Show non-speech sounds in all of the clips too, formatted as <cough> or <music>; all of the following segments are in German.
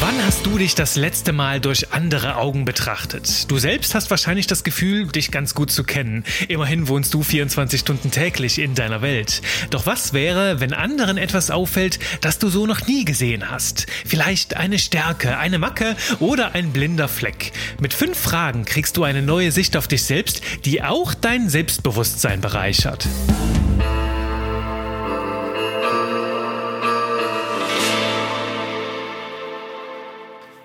Wann hast du dich das letzte Mal durch andere Augen betrachtet? Du selbst hast wahrscheinlich das Gefühl, dich ganz gut zu kennen. Immerhin wohnst du 24 Stunden täglich in deiner Welt. Doch was wäre, wenn anderen etwas auffällt, das du so noch nie gesehen hast? Vielleicht eine Stärke, eine Macke oder ein blinder Fleck. Mit fünf Fragen kriegst du eine neue Sicht auf dich selbst, die auch dein Selbstbewusstsein bereichert.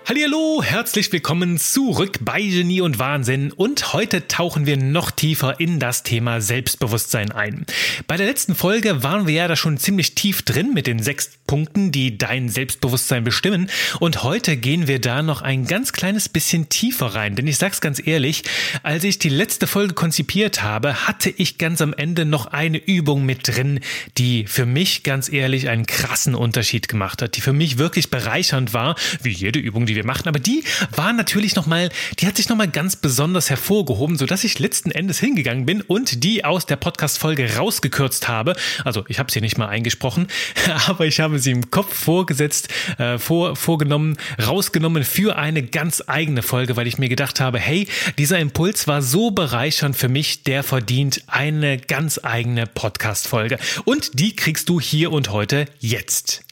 Hallo, herzlich willkommen zurück bei Genie und Wahnsinn. Und heute tauchen wir noch tiefer in das Thema Selbstbewusstsein ein. Bei der letzten Folge waren wir ja da schon ziemlich tief drin mit den sechs Punkten, die dein Selbstbewusstsein bestimmen. Und heute gehen wir da noch ein ganz kleines bisschen tiefer rein, denn ich sag's ganz ehrlich, als ich die letzte Folge konzipiert habe, hatte ich ganz am Ende noch eine Übung mit drin, die für mich ganz ehrlich einen krassen Unterschied gemacht hat, die für mich wirklich bereichernd war, wie jede Übung, die die wir machten. Aber die war natürlich nochmal, die hat sich nochmal ganz besonders hervorgehoben, sodass ich letzten Endes hingegangen bin und die aus der Podcast-Folge rausgekürzt habe. Also ich habe sie nicht mal eingesprochen, <laughs> aber ich habe sie im Kopf vorgesetzt, äh, vor, vorgenommen, rausgenommen für eine ganz eigene Folge, weil ich mir gedacht habe, hey, dieser Impuls war so bereichernd für mich, der verdient eine ganz eigene Podcast-Folge. Und die kriegst du hier und heute jetzt.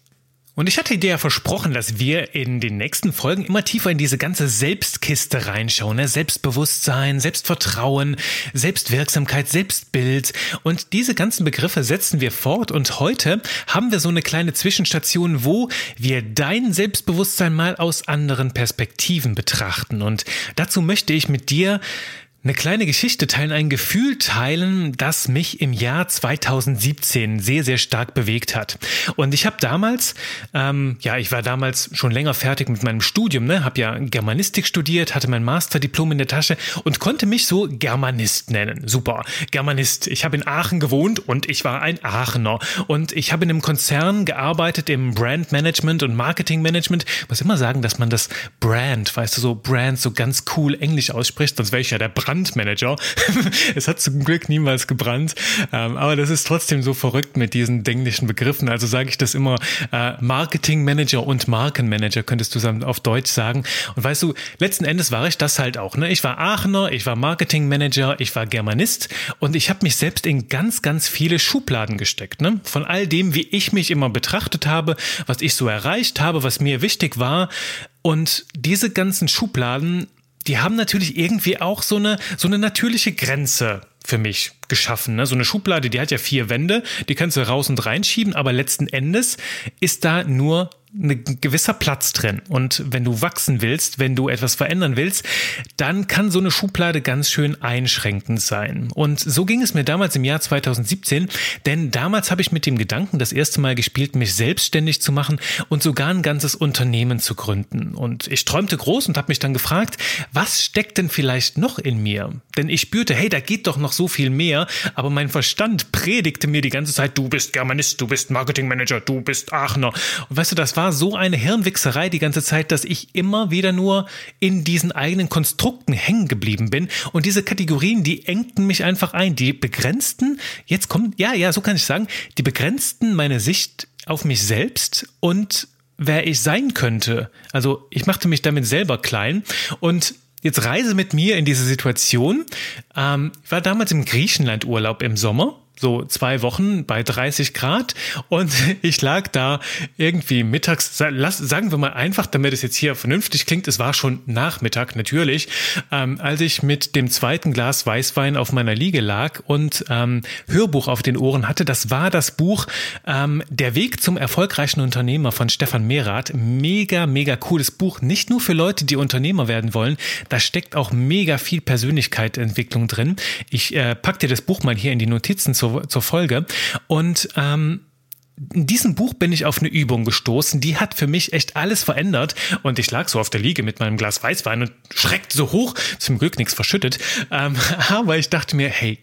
Und ich hatte dir ja versprochen, dass wir in den nächsten Folgen immer tiefer in diese ganze Selbstkiste reinschauen. Ne? Selbstbewusstsein, Selbstvertrauen, Selbstwirksamkeit, Selbstbild. Und diese ganzen Begriffe setzen wir fort. Und heute haben wir so eine kleine Zwischenstation, wo wir dein Selbstbewusstsein mal aus anderen Perspektiven betrachten. Und dazu möchte ich mit dir eine kleine Geschichte teilen, ein Gefühl teilen, das mich im Jahr 2017 sehr, sehr stark bewegt hat. Und ich habe damals, ähm, ja, ich war damals schon länger fertig mit meinem Studium, ne, habe ja Germanistik studiert, hatte mein Masterdiplom in der Tasche und konnte mich so Germanist nennen. Super, Germanist. Ich habe in Aachen gewohnt und ich war ein Aachener. Und ich habe in einem Konzern gearbeitet im Brandmanagement und Marketingmanagement. Ich muss immer sagen, dass man das Brand, weißt du, so Brand so ganz cool Englisch ausspricht, sonst wäre ich ja der Brand Brandmanager. <laughs> es hat zum Glück niemals gebrannt, ähm, aber das ist trotzdem so verrückt mit diesen englischen Begriffen. Also sage ich das immer, äh, Marketingmanager und Markenmanager könntest du auf Deutsch sagen. Und weißt du, letzten Endes war ich das halt auch. Ne? Ich war Aachener, ich war Marketingmanager, ich war Germanist und ich habe mich selbst in ganz, ganz viele Schubladen gesteckt. Ne? Von all dem, wie ich mich immer betrachtet habe, was ich so erreicht habe, was mir wichtig war. Und diese ganzen Schubladen die haben natürlich irgendwie auch so eine, so eine natürliche Grenze für mich geschaffen. Ne? So eine Schublade, die hat ja vier Wände, die kannst du raus und reinschieben, aber letzten Endes ist da nur ein gewisser Platz drin. Und wenn du wachsen willst, wenn du etwas verändern willst, dann kann so eine Schublade ganz schön einschränkend sein. Und so ging es mir damals im Jahr 2017, denn damals habe ich mit dem Gedanken das erste Mal gespielt, mich selbstständig zu machen und sogar ein ganzes Unternehmen zu gründen. Und ich träumte groß und habe mich dann gefragt, was steckt denn vielleicht noch in mir? Denn ich spürte, hey, da geht doch noch so viel mehr, aber mein Verstand predigte mir die ganze Zeit, du bist Germanist, du bist Marketingmanager, du bist Aachener. Und weißt du, das war war so eine Hirnwichserei die ganze Zeit, dass ich immer wieder nur in diesen eigenen Konstrukten hängen geblieben bin. Und diese Kategorien, die engten mich einfach ein. Die begrenzten, jetzt kommt, ja, ja, so kann ich sagen, die begrenzten meine Sicht auf mich selbst und wer ich sein könnte. Also ich machte mich damit selber klein und Jetzt reise mit mir in diese Situation. Ähm, ich war damals im Griechenland-Urlaub im Sommer so zwei Wochen bei 30 Grad und <laughs> ich lag da irgendwie mittags, sagen wir mal einfach, damit es jetzt hier vernünftig klingt, es war schon Nachmittag natürlich, ähm, als ich mit dem zweiten Glas Weißwein auf meiner Liege lag und ähm, Hörbuch auf den Ohren hatte. Das war das Buch ähm, Der Weg zum erfolgreichen Unternehmer von Stefan Merath. Mega, mega cooles Buch. Nicht nur für Leute, die Unternehmer werden wollen, da steckt auch mega viel Persönlichkeitsentwicklung drin. Ich äh, pack dir das Buch mal hier in die Notizen zur, zur Folge. Und ähm, in diesem Buch bin ich auf eine Übung gestoßen, die hat für mich echt alles verändert. Und ich lag so auf der Liege mit meinem Glas Weißwein und schreckte so hoch, zum Glück nichts verschüttet. Ähm, <laughs> aber ich dachte mir, hey,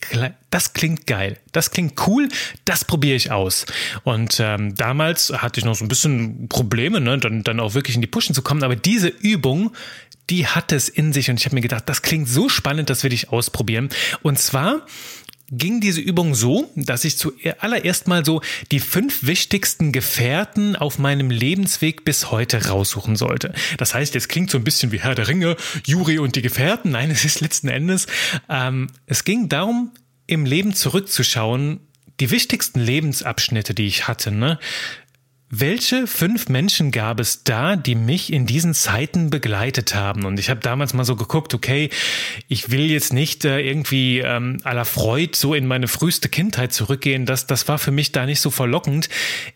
das klingt geil, das klingt cool, das probiere ich aus. Und ähm, damals hatte ich noch so ein bisschen Probleme, ne, dann, dann auch wirklich in die Pushen zu kommen. Aber diese Übung, die hat es in sich und ich habe mir gedacht, das klingt so spannend, das will ich ausprobieren. Und zwar ging diese Übung so, dass ich zuallererst mal so die fünf wichtigsten Gefährten auf meinem Lebensweg bis heute raussuchen sollte. Das heißt, jetzt klingt so ein bisschen wie Herr der Ringe, Juri und die Gefährten. Nein, <laughs> es ist letzten Endes, ähm, es ging darum, im Leben zurückzuschauen, die wichtigsten Lebensabschnitte, die ich hatte, ne? Welche fünf Menschen gab es da, die mich in diesen Zeiten begleitet haben? Und ich habe damals mal so geguckt, okay, ich will jetzt nicht äh, irgendwie ähm, à la Freud so in meine früheste Kindheit zurückgehen. Das, das war für mich da nicht so verlockend.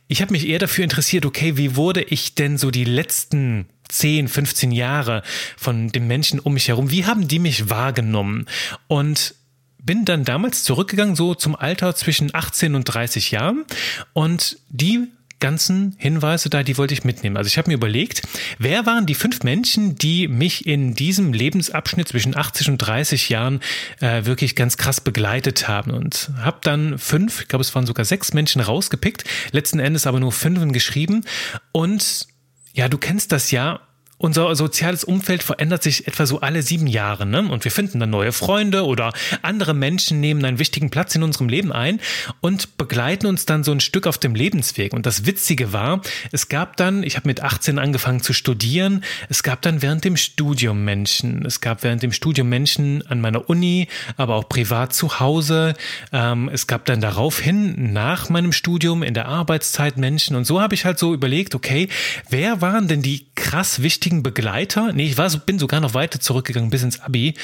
Ich habe mich eher dafür interessiert, okay, wie wurde ich denn so die letzten 10, 15 Jahre von den Menschen um mich herum, wie haben die mich wahrgenommen? Und bin dann damals zurückgegangen, so zum Alter zwischen 18 und 30 Jahren. Und die ganzen Hinweise da, die wollte ich mitnehmen. Also ich habe mir überlegt, wer waren die fünf Menschen, die mich in diesem Lebensabschnitt zwischen 80 und 30 Jahren äh, wirklich ganz krass begleitet haben und habe dann fünf, ich glaube es waren sogar sechs Menschen rausgepickt, letzten Endes aber nur fünf geschrieben und ja, du kennst das ja, unser soziales Umfeld verändert sich etwa so alle sieben Jahre, ne? Und wir finden dann neue Freunde oder andere Menschen nehmen einen wichtigen Platz in unserem Leben ein und begleiten uns dann so ein Stück auf dem Lebensweg. Und das Witzige war, es gab dann, ich habe mit 18 angefangen zu studieren, es gab dann während dem Studium Menschen, es gab während dem Studium Menschen an meiner Uni, aber auch privat zu Hause. Ähm, es gab dann daraufhin nach meinem Studium in der Arbeitszeit Menschen. Und so habe ich halt so überlegt, okay, wer waren denn die krass wichtigen wichtigen Begleiter. Nee, ich war, bin sogar noch weiter zurückgegangen bis ins Abi.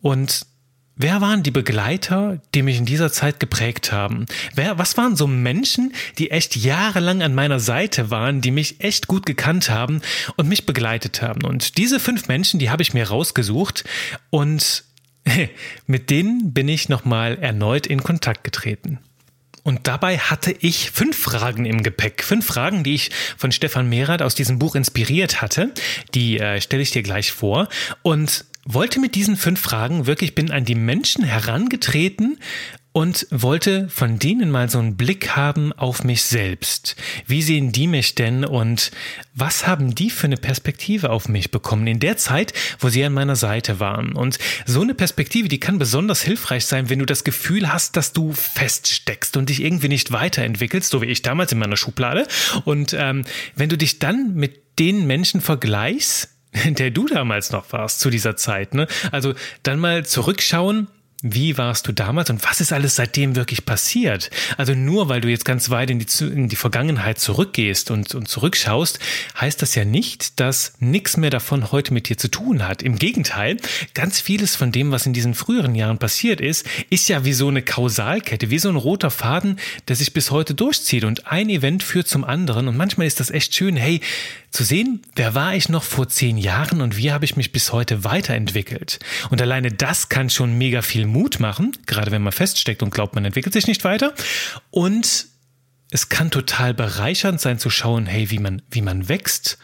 Und Wer waren die Begleiter, die mich in dieser Zeit geprägt haben? Wer, was waren so Menschen, die echt jahrelang an meiner Seite waren, die mich echt gut gekannt haben und mich begleitet haben? Und diese fünf Menschen, die habe ich mir rausgesucht und <laughs> mit denen bin ich nochmal erneut in Kontakt getreten. Und dabei hatte ich fünf Fragen im Gepäck. Fünf Fragen, die ich von Stefan Merath aus diesem Buch inspiriert hatte. Die äh, stelle ich dir gleich vor. Und wollte mit diesen fünf Fragen wirklich, bin an die Menschen herangetreten und wollte von denen mal so einen Blick haben auf mich selbst. Wie sehen die mich denn und was haben die für eine Perspektive auf mich bekommen in der Zeit, wo sie an meiner Seite waren? Und so eine Perspektive, die kann besonders hilfreich sein, wenn du das Gefühl hast, dass du feststeckst und dich irgendwie nicht weiterentwickelst, so wie ich damals in meiner Schublade. Und ähm, wenn du dich dann mit den Menschen vergleichst, <laughs> der du damals noch warst zu dieser Zeit, ne? Also dann mal zurückschauen, wie warst du damals und was ist alles seitdem wirklich passiert? Also nur weil du jetzt ganz weit in die, in die Vergangenheit zurückgehst und, und zurückschaust, heißt das ja nicht, dass nichts mehr davon heute mit dir zu tun hat. Im Gegenteil, ganz vieles von dem, was in diesen früheren Jahren passiert ist, ist ja wie so eine Kausalkette, wie so ein roter Faden, der sich bis heute durchzieht und ein Event führt zum anderen und manchmal ist das echt schön, hey, zu sehen, wer war ich noch vor zehn Jahren und wie habe ich mich bis heute weiterentwickelt. Und alleine das kann schon mega viel Mut machen, gerade wenn man feststeckt und glaubt, man entwickelt sich nicht weiter. Und es kann total bereichernd sein zu schauen, hey, wie man, wie man wächst,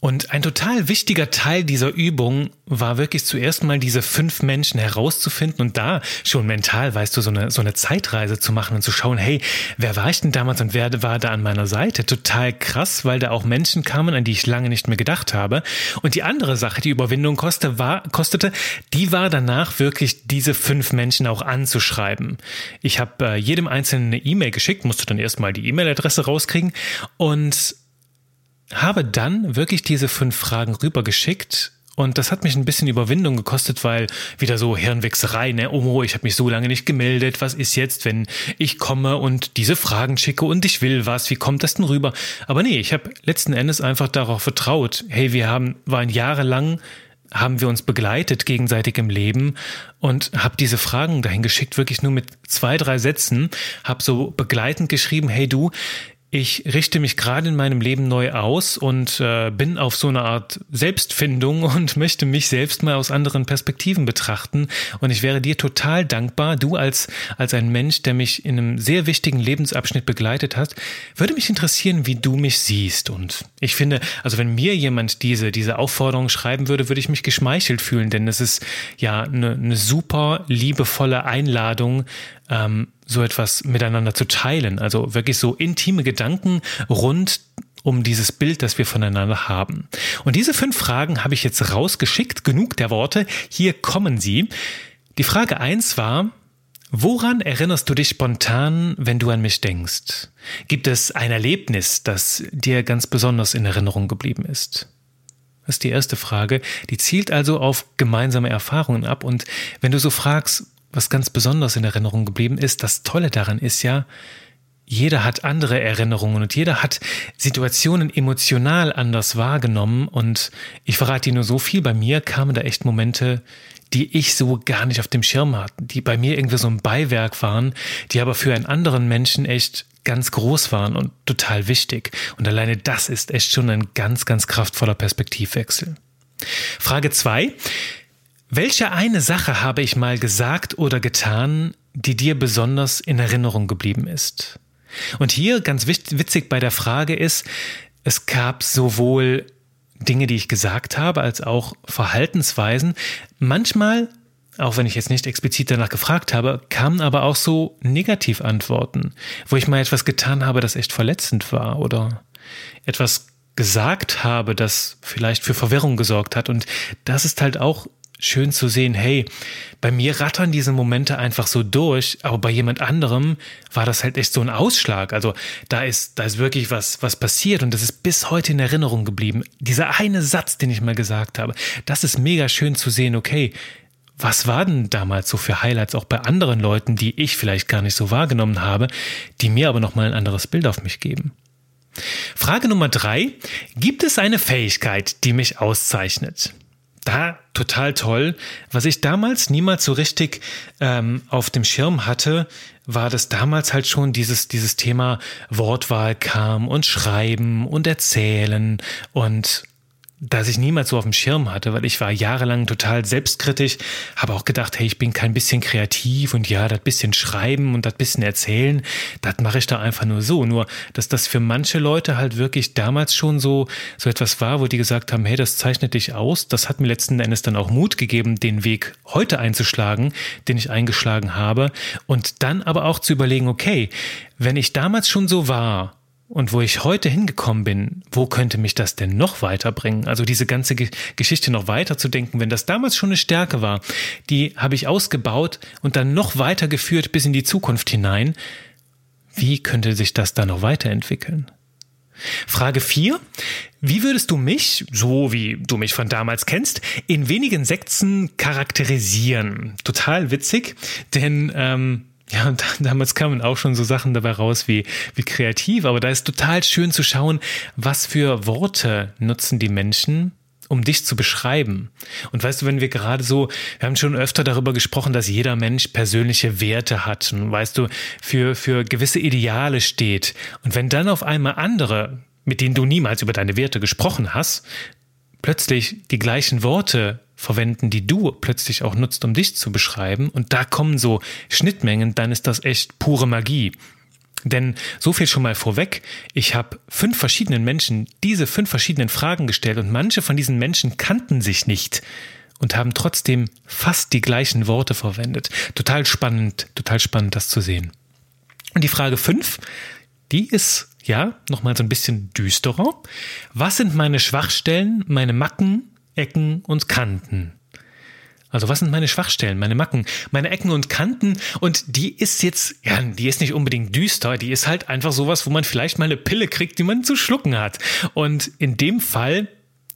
und ein total wichtiger Teil dieser Übung war wirklich zuerst mal diese fünf Menschen herauszufinden und da schon mental, weißt du, so eine, so eine Zeitreise zu machen und zu schauen, hey, wer war ich denn damals und wer war da an meiner Seite? Total krass, weil da auch Menschen kamen, an die ich lange nicht mehr gedacht habe. Und die andere Sache, die Überwindung kostete, war, kostete, die war danach wirklich diese fünf Menschen auch anzuschreiben. Ich habe äh, jedem einzelnen eine E-Mail geschickt, musste dann erstmal die E-Mail-Adresse rauskriegen und habe dann wirklich diese fünf Fragen rübergeschickt und das hat mich ein bisschen Überwindung gekostet, weil wieder so Hirnwechserei, ne? Oh, ich habe mich so lange nicht gemeldet. Was ist jetzt, wenn ich komme und diese Fragen schicke und ich will was? Wie kommt das denn rüber? Aber nee, ich habe letzten Endes einfach darauf vertraut. Hey, wir haben waren jahrelang haben wir uns begleitet gegenseitig im Leben und habe diese Fragen dahin geschickt, wirklich nur mit zwei, drei Sätzen, habe so begleitend geschrieben, hey du, ich richte mich gerade in meinem Leben neu aus und äh, bin auf so eine Art Selbstfindung <laughs> und möchte mich selbst mal aus anderen Perspektiven betrachten. Und ich wäre dir total dankbar, du als, als ein Mensch, der mich in einem sehr wichtigen Lebensabschnitt begleitet hat, würde mich interessieren, wie du mich siehst. Und ich finde, also wenn mir jemand diese, diese Aufforderung schreiben würde, würde ich mich geschmeichelt fühlen, denn es ist ja eine, eine super liebevolle Einladung, ähm, so etwas miteinander zu teilen. Also wirklich so intime Gedanken rund um dieses Bild, das wir voneinander haben. Und diese fünf Fragen habe ich jetzt rausgeschickt. Genug der Worte. Hier kommen sie. Die Frage eins war, Woran erinnerst du dich spontan, wenn du an mich denkst? Gibt es ein Erlebnis, das dir ganz besonders in Erinnerung geblieben ist? Das ist die erste Frage. Die zielt also auf gemeinsame Erfahrungen ab. Und wenn du so fragst, was ganz besonders in Erinnerung geblieben ist, das Tolle daran ist ja, jeder hat andere Erinnerungen und jeder hat Situationen emotional anders wahrgenommen. Und ich verrate dir nur so viel, bei mir kamen da echt Momente, die ich so gar nicht auf dem Schirm hatte, die bei mir irgendwie so ein Beiwerk waren, die aber für einen anderen Menschen echt ganz groß waren und total wichtig. Und alleine das ist echt schon ein ganz, ganz kraftvoller Perspektivwechsel. Frage zwei: Welche eine Sache habe ich mal gesagt oder getan, die dir besonders in Erinnerung geblieben ist? Und hier ganz witzig bei der Frage ist, es gab sowohl Dinge, die ich gesagt habe, als auch Verhaltensweisen. Manchmal, auch wenn ich jetzt nicht explizit danach gefragt habe, kamen aber auch so Negativantworten, wo ich mal etwas getan habe, das echt verletzend war oder etwas gesagt habe, das vielleicht für Verwirrung gesorgt hat. Und das ist halt auch schön zu sehen, hey, bei mir rattern diese Momente einfach so durch, aber bei jemand anderem war das halt echt so ein Ausschlag. Also da ist, da ist wirklich was, was passiert und das ist bis heute in Erinnerung geblieben. Dieser eine Satz, den ich mal gesagt habe, das ist mega schön zu sehen, okay, was war denn damals so für Highlights auch bei anderen Leuten, die ich vielleicht gar nicht so wahrgenommen habe, die mir aber nochmal ein anderes Bild auf mich geben? Frage Nummer drei. Gibt es eine Fähigkeit, die mich auszeichnet? Da total toll. Was ich damals niemals so richtig ähm, auf dem Schirm hatte, war, dass damals halt schon dieses, dieses Thema Wortwahl kam und Schreiben und Erzählen und das ich niemals so auf dem Schirm hatte, weil ich war jahrelang total selbstkritisch, habe auch gedacht, hey, ich bin kein bisschen kreativ und ja, das bisschen schreiben und das bisschen erzählen, das mache ich da einfach nur so. Nur, dass das für manche Leute halt wirklich damals schon so, so etwas war, wo die gesagt haben, hey, das zeichnet dich aus. Das hat mir letzten Endes dann auch Mut gegeben, den Weg heute einzuschlagen, den ich eingeschlagen habe. Und dann aber auch zu überlegen, okay, wenn ich damals schon so war, und wo ich heute hingekommen bin, wo könnte mich das denn noch weiterbringen? Also diese ganze Ge Geschichte noch weiter zu denken, wenn das damals schon eine Stärke war, die habe ich ausgebaut und dann noch weitergeführt bis in die Zukunft hinein. Wie könnte sich das dann noch weiterentwickeln? Frage 4. Wie würdest du mich, so wie du mich von damals kennst, in wenigen Sätzen charakterisieren? Total witzig, denn ähm, ja, und damals kamen auch schon so Sachen dabei raus wie, wie kreativ, aber da ist total schön zu schauen, was für Worte nutzen die Menschen, um dich zu beschreiben. Und weißt du, wenn wir gerade so, wir haben schon öfter darüber gesprochen, dass jeder Mensch persönliche Werte hat und weißt du, für, für gewisse Ideale steht. Und wenn dann auf einmal andere, mit denen du niemals über deine Werte gesprochen hast, plötzlich die gleichen Worte verwenden, die du plötzlich auch nutzt, um dich zu beschreiben, und da kommen so Schnittmengen, dann ist das echt pure Magie. Denn so viel schon mal vorweg, ich habe fünf verschiedenen Menschen diese fünf verschiedenen Fragen gestellt und manche von diesen Menschen kannten sich nicht und haben trotzdem fast die gleichen Worte verwendet. Total spannend, total spannend, das zu sehen. Und die Frage fünf, die ist ja nochmal so ein bisschen düsterer. Was sind meine Schwachstellen, meine Macken, Ecken und Kanten. Also was sind meine Schwachstellen, meine Macken, meine Ecken und Kanten? Und die ist jetzt, ja, die ist nicht unbedingt düster, die ist halt einfach sowas, wo man vielleicht mal eine Pille kriegt, die man zu schlucken hat. Und in dem Fall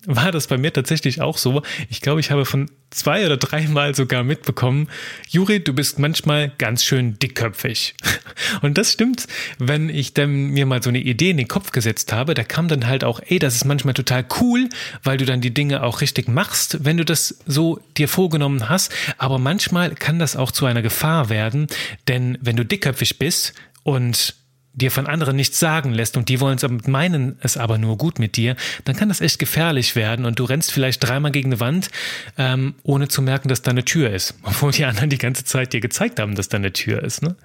war das bei mir tatsächlich auch so. Ich glaube, ich habe von zwei oder dreimal sogar mitbekommen, Juri, du bist manchmal ganz schön dickköpfig. <laughs> Und das stimmt, wenn ich dann mir mal so eine Idee in den Kopf gesetzt habe, da kam dann halt auch, ey, das ist manchmal total cool, weil du dann die Dinge auch richtig machst, wenn du das so dir vorgenommen hast. Aber manchmal kann das auch zu einer Gefahr werden, denn wenn du dickköpfig bist und dir von anderen nichts sagen lässt und die wollen es meinen es aber nur gut mit dir, dann kann das echt gefährlich werden und du rennst vielleicht dreimal gegen eine Wand, ähm, ohne zu merken, dass da eine Tür ist, <laughs> obwohl die anderen die ganze Zeit dir gezeigt haben, dass da eine Tür ist. Ne?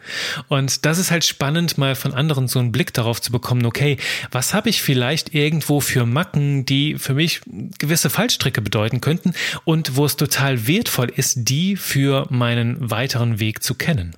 Und das ist halt spannend, mal von anderen so einen Blick darauf zu bekommen, okay, was habe ich vielleicht irgendwo für Macken, die für mich gewisse Fallstricke bedeuten könnten und wo es total wertvoll ist, die für meinen weiteren Weg zu kennen.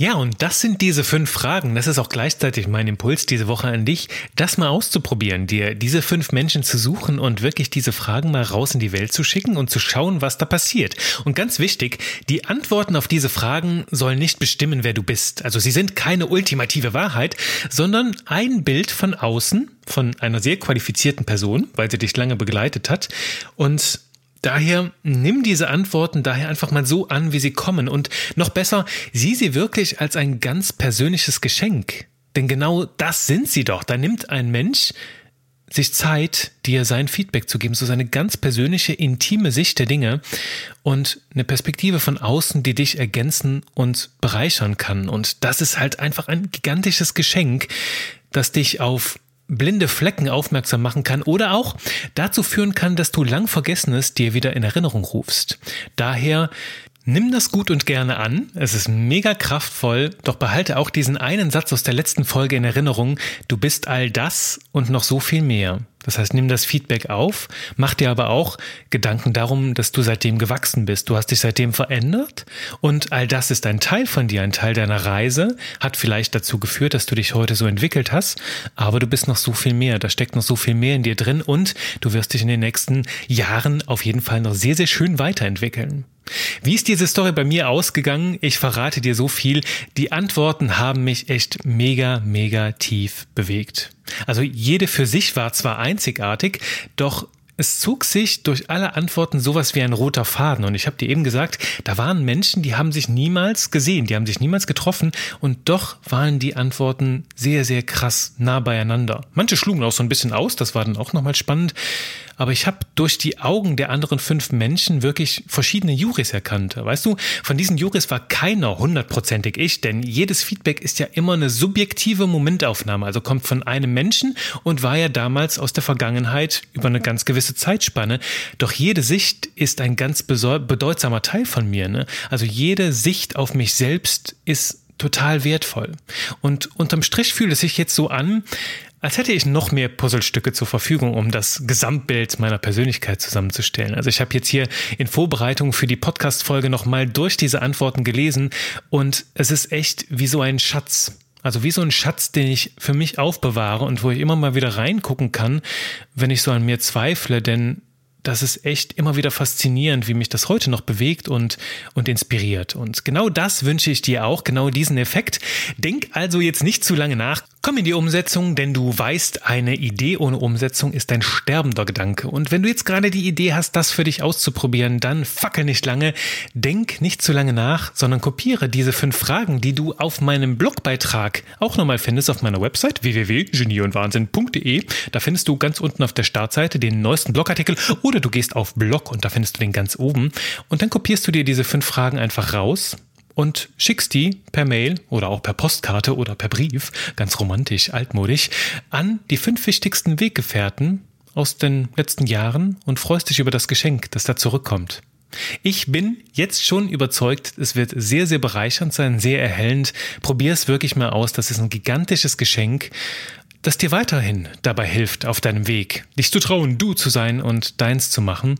Ja, und das sind diese fünf Fragen. Das ist auch gleichzeitig mein Impuls diese Woche an dich, das mal auszuprobieren, dir diese fünf Menschen zu suchen und wirklich diese Fragen mal raus in die Welt zu schicken und zu schauen, was da passiert. Und ganz wichtig, die Antworten auf diese Fragen sollen nicht bestimmen, wer du bist. Also sie sind keine ultimative Wahrheit, sondern ein Bild von außen, von einer sehr qualifizierten Person, weil sie dich lange begleitet hat. Und Daher nimm diese Antworten daher einfach mal so an, wie sie kommen und noch besser, sieh sie wirklich als ein ganz persönliches Geschenk. Denn genau das sind sie doch. Da nimmt ein Mensch sich Zeit, dir sein Feedback zu geben, so seine ganz persönliche, intime Sicht der Dinge und eine Perspektive von außen, die dich ergänzen und bereichern kann. Und das ist halt einfach ein gigantisches Geschenk, das dich auf blinde Flecken aufmerksam machen kann oder auch dazu führen kann, dass du lang Vergessenes dir wieder in Erinnerung rufst. Daher Nimm das gut und gerne an. Es ist mega kraftvoll, doch behalte auch diesen einen Satz aus der letzten Folge in Erinnerung. Du bist all das und noch so viel mehr. Das heißt, nimm das Feedback auf, mach dir aber auch Gedanken darum, dass du seitdem gewachsen bist. Du hast dich seitdem verändert und all das ist ein Teil von dir, ein Teil deiner Reise, hat vielleicht dazu geführt, dass du dich heute so entwickelt hast, aber du bist noch so viel mehr, da steckt noch so viel mehr in dir drin und du wirst dich in den nächsten Jahren auf jeden Fall noch sehr, sehr schön weiterentwickeln. Wie ist diese Story bei mir ausgegangen? Ich verrate dir so viel. Die Antworten haben mich echt mega, mega tief bewegt. Also jede für sich war zwar einzigartig, doch es zog sich durch alle Antworten sowas wie ein roter Faden. Und ich habe dir eben gesagt, da waren Menschen, die haben sich niemals gesehen, die haben sich niemals getroffen und doch waren die Antworten sehr, sehr krass nah beieinander. Manche schlugen auch so ein bisschen aus, das war dann auch nochmal spannend aber ich habe durch die Augen der anderen fünf Menschen wirklich verschiedene Juris erkannt. Weißt du, von diesen Juris war keiner hundertprozentig ich, denn jedes Feedback ist ja immer eine subjektive Momentaufnahme, also kommt von einem Menschen und war ja damals aus der Vergangenheit über eine ganz gewisse Zeitspanne. Doch jede Sicht ist ein ganz bedeutsamer Teil von mir. Ne? Also jede Sicht auf mich selbst ist total wertvoll. Und unterm Strich fühlt es sich jetzt so an, als hätte ich noch mehr Puzzlestücke zur Verfügung, um das Gesamtbild meiner Persönlichkeit zusammenzustellen. Also ich habe jetzt hier in Vorbereitung für die Podcast-Folge nochmal durch diese Antworten gelesen und es ist echt wie so ein Schatz. Also wie so ein Schatz, den ich für mich aufbewahre und wo ich immer mal wieder reingucken kann, wenn ich so an mir zweifle, denn das ist echt immer wieder faszinierend, wie mich das heute noch bewegt und, und inspiriert. Und genau das wünsche ich dir auch, genau diesen Effekt. Denk also jetzt nicht zu lange nach, komm in die Umsetzung, denn du weißt, eine Idee ohne Umsetzung ist ein sterbender Gedanke. Und wenn du jetzt gerade die Idee hast, das für dich auszuprobieren, dann fackel nicht lange, denk nicht zu lange nach, sondern kopiere diese fünf Fragen, die du auf meinem Blogbeitrag auch nochmal findest auf meiner Website www.genieundwahnsinn.de. Da findest du ganz unten auf der Startseite den neuesten Blogartikel oder du gehst auf Blog und da findest du den ganz oben und dann kopierst du dir diese fünf Fragen einfach raus und schickst die per Mail oder auch per Postkarte oder per Brief, ganz romantisch, altmodisch, an die fünf wichtigsten Weggefährten aus den letzten Jahren und freust dich über das Geschenk, das da zurückkommt. Ich bin jetzt schon überzeugt, es wird sehr, sehr bereichernd sein, sehr erhellend. Probier es wirklich mal aus. Das ist ein gigantisches Geschenk das dir weiterhin dabei hilft auf deinem Weg, dich zu trauen, du zu sein und deins zu machen.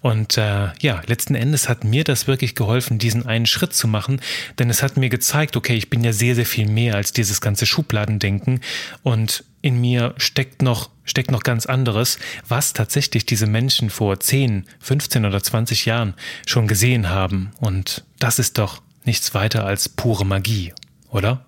Und äh, ja, letzten Endes hat mir das wirklich geholfen, diesen einen Schritt zu machen, denn es hat mir gezeigt, okay, ich bin ja sehr, sehr viel mehr als dieses ganze Schubladendenken und in mir steckt noch, steckt noch ganz anderes, was tatsächlich diese Menschen vor 10, 15 oder 20 Jahren schon gesehen haben. Und das ist doch nichts weiter als pure Magie, oder?